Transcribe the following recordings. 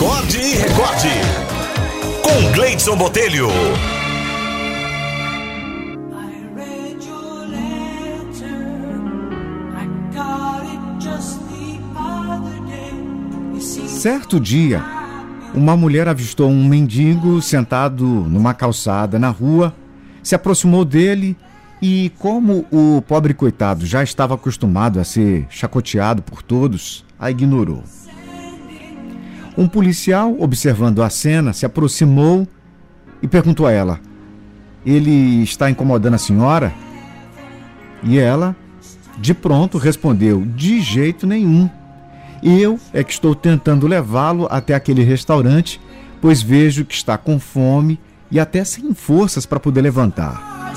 Acorde e recorde. Com Gleidson Botelho. Certo dia, uma mulher avistou um mendigo sentado numa calçada na rua, se aproximou dele e, como o pobre coitado já estava acostumado a ser chacoteado por todos, a ignorou. Um policial, observando a cena, se aproximou e perguntou a ela: Ele está incomodando a senhora? E ela, de pronto, respondeu: De jeito nenhum. Eu é que estou tentando levá-lo até aquele restaurante, pois vejo que está com fome e até sem forças para poder levantar.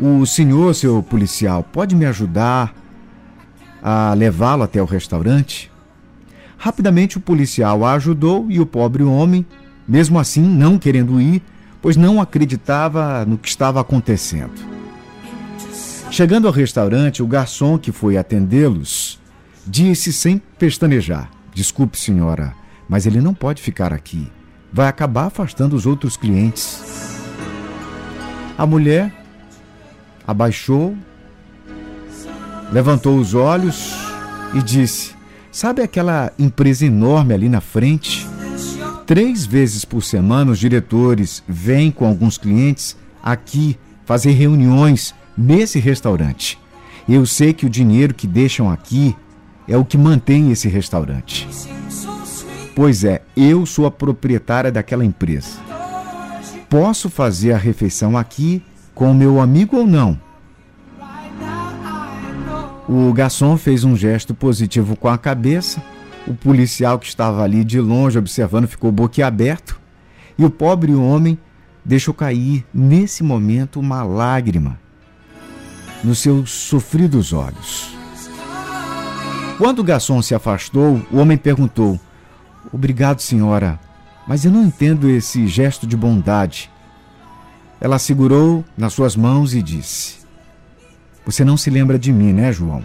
O senhor, seu policial, pode me ajudar a levá-lo até o restaurante? Rapidamente o policial a ajudou e o pobre homem, mesmo assim não querendo ir, pois não acreditava no que estava acontecendo. Chegando ao restaurante, o garçom que foi atendê-los disse sem pestanejar: Desculpe, senhora, mas ele não pode ficar aqui. Vai acabar afastando os outros clientes. A mulher abaixou, levantou os olhos e disse: Sabe aquela empresa enorme ali na frente? Três vezes por semana os diretores vêm com alguns clientes aqui fazer reuniões nesse restaurante. Eu sei que o dinheiro que deixam aqui é o que mantém esse restaurante. Pois é, eu sou a proprietária daquela empresa. Posso fazer a refeição aqui com o meu amigo ou não? O garçom fez um gesto positivo com a cabeça. O policial que estava ali de longe observando ficou boquiaberto. E o pobre homem deixou cair, nesse momento, uma lágrima nos seus sofridos olhos. Quando o garçom se afastou, o homem perguntou: Obrigado, senhora, mas eu não entendo esse gesto de bondade. Ela segurou nas suas mãos e disse: você não se lembra de mim, né, João?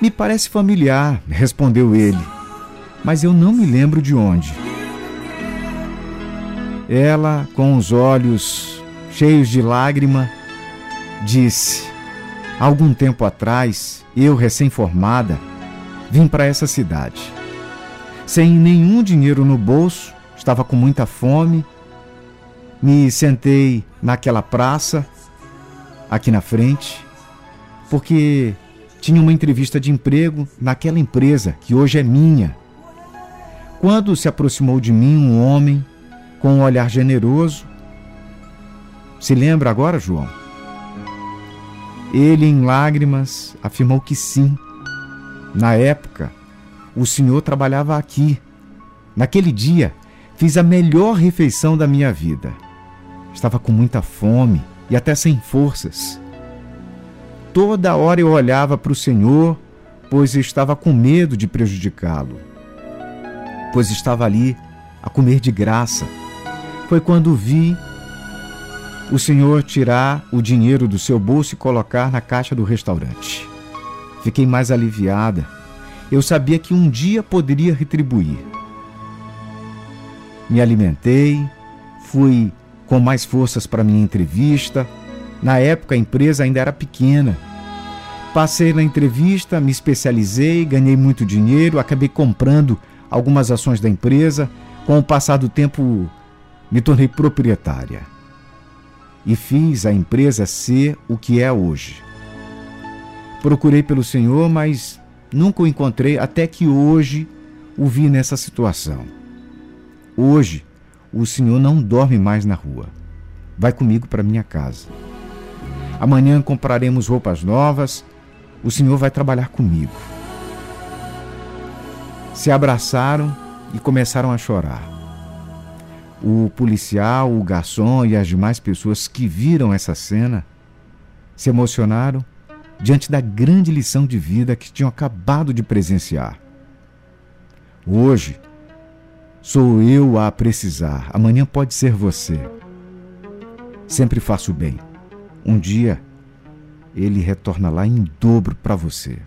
Me parece familiar, respondeu ele, mas eu não me lembro de onde. Ela, com os olhos cheios de lágrima, disse: Algum tempo atrás, eu, recém-formada, vim para essa cidade. Sem nenhum dinheiro no bolso, estava com muita fome. Me sentei naquela praça aqui na frente, porque tinha uma entrevista de emprego naquela empresa que hoje é minha. Quando se aproximou de mim um homem com um olhar generoso, se lembra agora, João? Ele, em lágrimas, afirmou que sim. Na época, o senhor trabalhava aqui. Naquele dia, fiz a melhor refeição da minha vida. Estava com muita fome e até sem forças. Toda hora eu olhava para o Senhor, pois estava com medo de prejudicá-lo, pois estava ali a comer de graça. Foi quando vi o Senhor tirar o dinheiro do seu bolso e colocar na caixa do restaurante. Fiquei mais aliviada. Eu sabia que um dia poderia retribuir. Me alimentei, fui com mais forças para minha entrevista. Na época a empresa ainda era pequena. Passei na entrevista, me especializei, ganhei muito dinheiro, acabei comprando algumas ações da empresa. Com o passar do tempo, me tornei proprietária. E fiz a empresa ser o que é hoje. Procurei pelo Senhor, mas nunca o encontrei até que hoje o vi nessa situação. Hoje, o senhor não dorme mais na rua. Vai comigo para minha casa. Amanhã compraremos roupas novas. O senhor vai trabalhar comigo. Se abraçaram e começaram a chorar. O policial, o garçom e as demais pessoas que viram essa cena se emocionaram diante da grande lição de vida que tinham acabado de presenciar. Hoje, Sou eu a precisar, amanhã pode ser você. Sempre faço bem. Um dia ele retorna lá em dobro para você.